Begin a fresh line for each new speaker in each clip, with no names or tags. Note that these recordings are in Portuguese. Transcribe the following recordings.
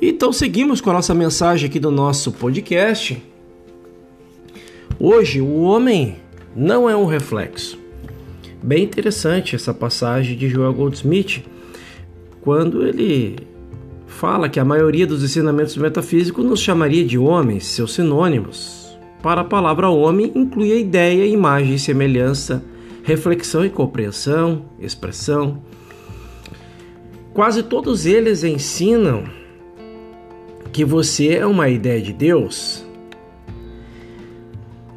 Então seguimos com a nossa mensagem aqui do nosso podcast. Hoje, o homem não é um reflexo. Bem interessante essa passagem de Joel Goldsmith, quando ele fala que a maioria dos ensinamentos metafísicos nos chamaria de homens, seus sinônimos. Para a palavra homem, inclui a ideia, imagem e semelhança, reflexão e compreensão, expressão. Quase todos eles ensinam que você é uma ideia de Deus.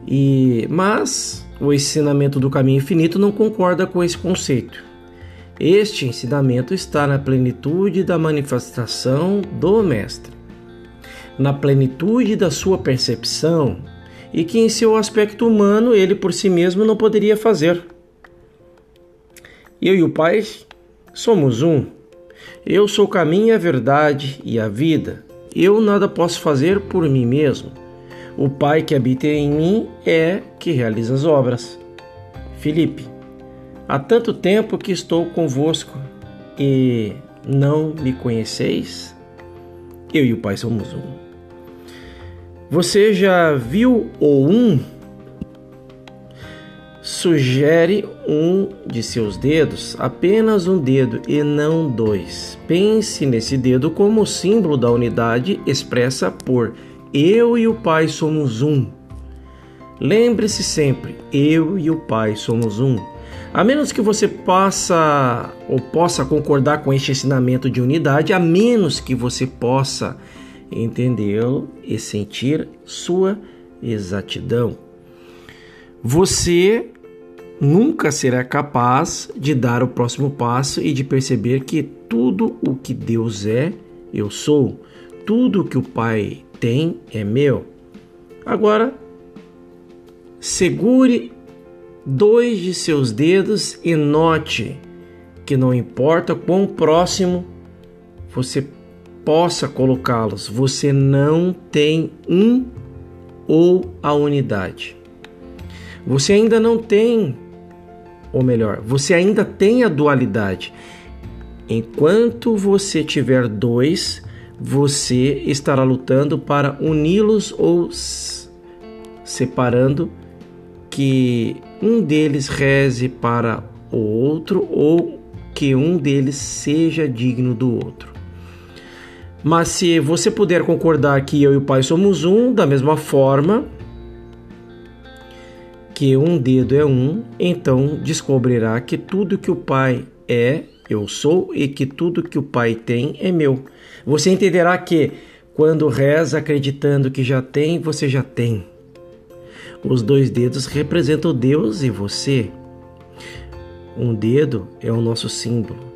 E mas o ensinamento do caminho infinito não concorda com esse conceito. Este ensinamento está na plenitude da manifestação do mestre, na plenitude da sua percepção, e que em seu aspecto humano ele por si mesmo não poderia fazer. Eu e o Pai somos um. Eu sou o caminho, a verdade e a vida. Eu nada posso fazer por mim mesmo. O Pai que habita em mim é que realiza as obras. Filipe, há tanto tempo que estou convosco e não me conheceis? Eu e o Pai somos um. Você já viu o um? Sugere um de seus dedos, apenas um dedo e não dois. Pense nesse dedo como símbolo da unidade expressa por eu e o Pai somos um. Lembre-se sempre, eu e o Pai somos um. A menos que você possa ou possa concordar com este ensinamento de unidade, a menos que você possa entendê-lo e sentir sua exatidão. Você nunca será capaz de dar o próximo passo e de perceber que tudo o que Deus é, eu sou. Tudo o que o Pai tem é meu. Agora, segure dois de seus dedos e note que não importa quão próximo você possa colocá-los, você não tem um ou a unidade. Você ainda não tem, ou melhor, você ainda tem a dualidade. Enquanto você tiver dois, você estará lutando para uni-los ou separando que um deles reze para o outro ou que um deles seja digno do outro. Mas se você puder concordar que eu e o Pai somos um, da mesma forma, que um dedo é um, então descobrirá que tudo que o Pai é, eu sou, e que tudo que o Pai tem é meu. Você entenderá que quando reza acreditando que já tem, você já tem. Os dois dedos representam Deus e você. Um dedo é o nosso símbolo,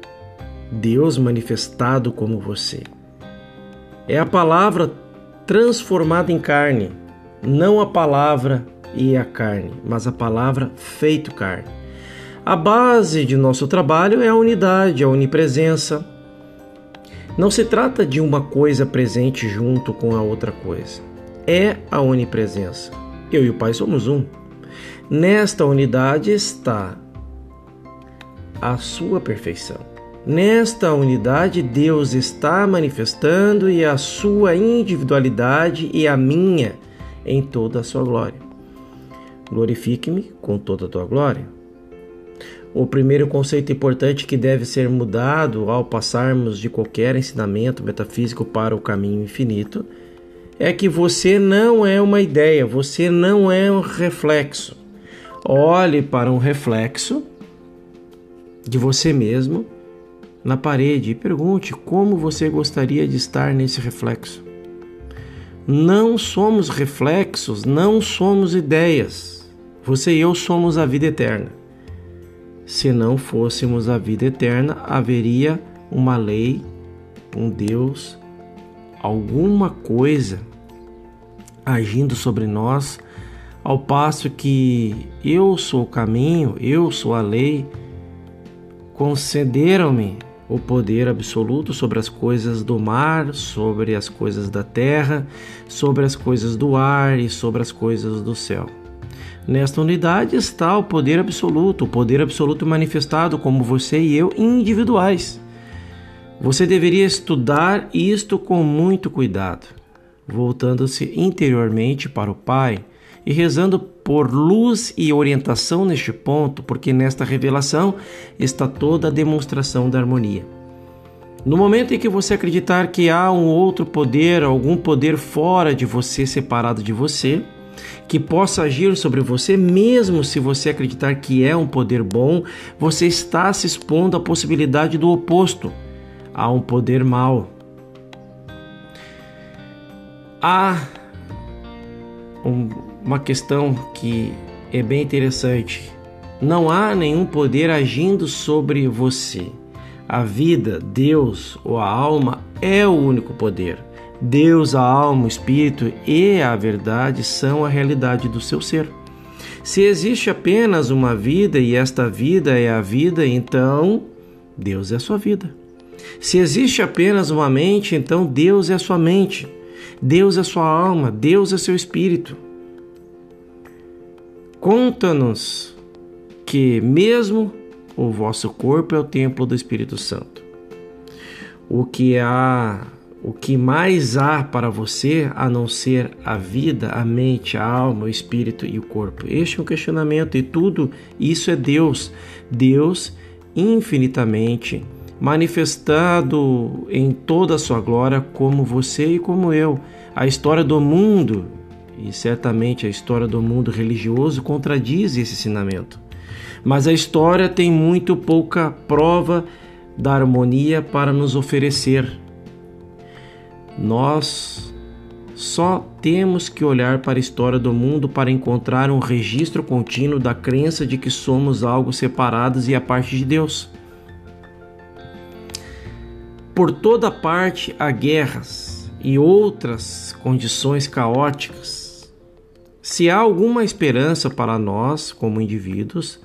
Deus manifestado como você. É a palavra transformada em carne, não a palavra e a carne, mas a palavra feito carne. A base de nosso trabalho é a unidade, a onipresença. Não se trata de uma coisa presente junto com a outra coisa. É a onipresença. Eu e o Pai somos um. Nesta unidade está a sua perfeição. Nesta unidade, Deus está manifestando e a sua individualidade e a minha em toda a sua glória glorifique-me com toda a tua glória. O primeiro conceito importante que deve ser mudado ao passarmos de qualquer ensinamento metafísico para o caminho infinito é que você não é uma ideia, você não é um reflexo. Olhe para um reflexo de você mesmo na parede e pergunte como você gostaria de estar nesse reflexo. Não somos reflexos, não somos ideias. Você e eu somos a vida eterna. Se não fôssemos a vida eterna, haveria uma lei, um Deus, alguma coisa agindo sobre nós, ao passo que eu sou o caminho, eu sou a lei, concederam-me o poder absoluto sobre as coisas do mar, sobre as coisas da terra, sobre as coisas do ar e sobre as coisas do céu. Nesta unidade está o poder absoluto, o poder absoluto manifestado como você e eu individuais. Você deveria estudar isto com muito cuidado, voltando-se interiormente para o Pai e rezando por luz e orientação neste ponto, porque nesta revelação está toda a demonstração da harmonia. No momento em que você acreditar que há um outro poder, algum poder fora de você, separado de você, que possa agir sobre você, mesmo se você acreditar que é um poder bom, você está se expondo à possibilidade do oposto há um poder mau. Há um, uma questão que é bem interessante. Não há nenhum poder agindo sobre você. A vida, Deus ou a alma é o único poder. Deus, a alma, o espírito e a verdade são a realidade do seu ser. Se existe apenas uma vida e esta vida é a vida, então Deus é a sua vida. Se existe apenas uma mente, então Deus é sua mente, Deus é sua alma, Deus é seu espírito. Conta-nos que, mesmo o vosso corpo é o templo do Espírito Santo. O que há, o que mais há para você a não ser a vida, a mente, a alma, o espírito e o corpo? Este é um questionamento e tudo isso é Deus. Deus infinitamente manifestado em toda a sua glória, como você e como eu. A história do mundo, e certamente a história do mundo religioso, contradiz esse ensinamento. Mas a história tem muito pouca prova da harmonia para nos oferecer. Nós só temos que olhar para a história do mundo para encontrar um registro contínuo da crença de que somos algo separados e a parte de Deus. Por toda parte há guerras e outras condições caóticas. Se há alguma esperança para nós, como indivíduos,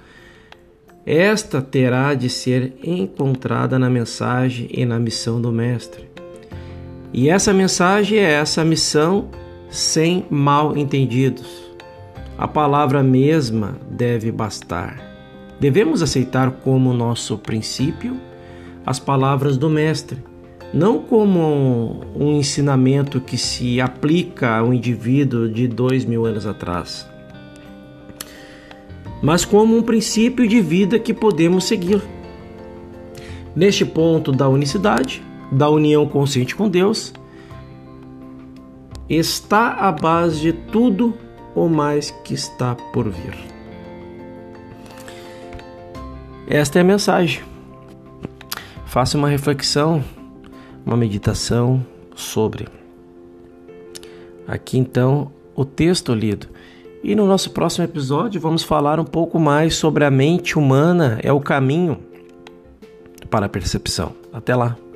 esta terá de ser encontrada na mensagem e na missão do Mestre. E essa mensagem é essa missão sem mal entendidos. A palavra mesma deve bastar. Devemos aceitar como nosso princípio as palavras do Mestre, não como um ensinamento que se aplica ao indivíduo de dois mil anos atrás, mas como um princípio de vida que podemos seguir. Neste ponto da unicidade, da união consciente com Deus, está a base de tudo o mais que está por vir. Esta é a mensagem. Faça uma reflexão, uma meditação sobre. Aqui então o texto lido. E no nosso próximo episódio vamos falar um pouco mais sobre a mente humana é o caminho para a percepção. Até lá!